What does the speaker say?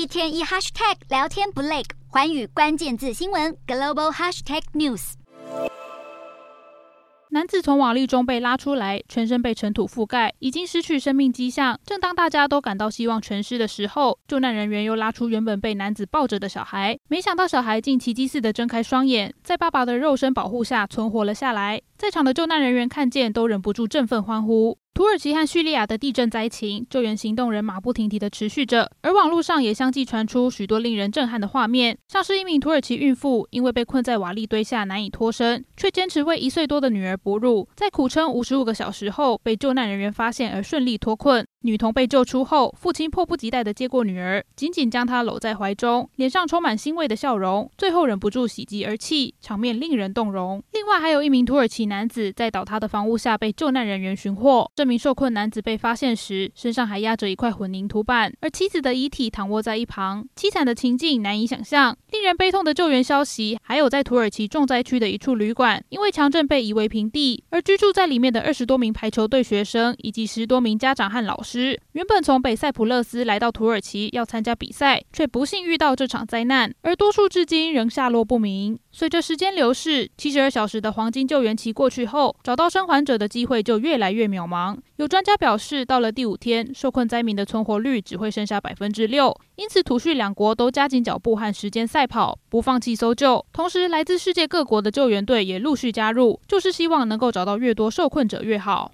一天一 hashtag 聊天不累，寰宇关键字新闻 global hashtag news。男子从瓦砾中被拉出来，全身被尘土覆盖，已经失去生命迹象。正当大家都感到希望全失的时候，救难人员又拉出原本被男子抱着的小孩，没想到小孩竟奇迹似的睁开双眼，在爸爸的肉身保护下存活了下来。在场的救难人员看见，都忍不住振奋欢呼。土耳其和叙利亚的地震灾情，救援行动仍马不停蹄地持续着，而网络上也相继传出许多令人震撼的画面，像是一名土耳其孕妇因为被困在瓦砾堆下难以脱身，却坚持为一岁多的女儿哺乳，在苦撑五十五个小时后被救难人员发现而顺利脱困。女童被救出后，父亲迫不及待地接过女儿，紧紧将她搂在怀中，脸上充满欣慰的笑容，最后忍不住喜极而泣，场面令人动容。另外，还有一名土耳其男子在倒塌的房屋下被救难人员寻获，这名受困男子被发现时，身上还压着一块混凝土板，而妻子的遗体躺卧在一旁，凄惨的情境难以想象。令人悲痛的救援消息，还有在土耳其重灾区的一处旅馆，因为强震被夷为平地，而居住在里面的二十多名排球队学生以及十多名家长和老师。原本从北塞浦路斯来到土耳其要参加比赛，却不幸遇到这场灾难，而多数至今仍下落不明。随着时间流逝，七十二小时的黄金救援期过去后，找到生还者的机会就越来越渺茫。有专家表示，到了第五天，受困灾民的存活率只会剩下百分之六。因此，土叙两国都加紧脚步和时间赛跑，不放弃搜救。同时，来自世界各国的救援队也陆续加入，就是希望能够找到越多受困者越好。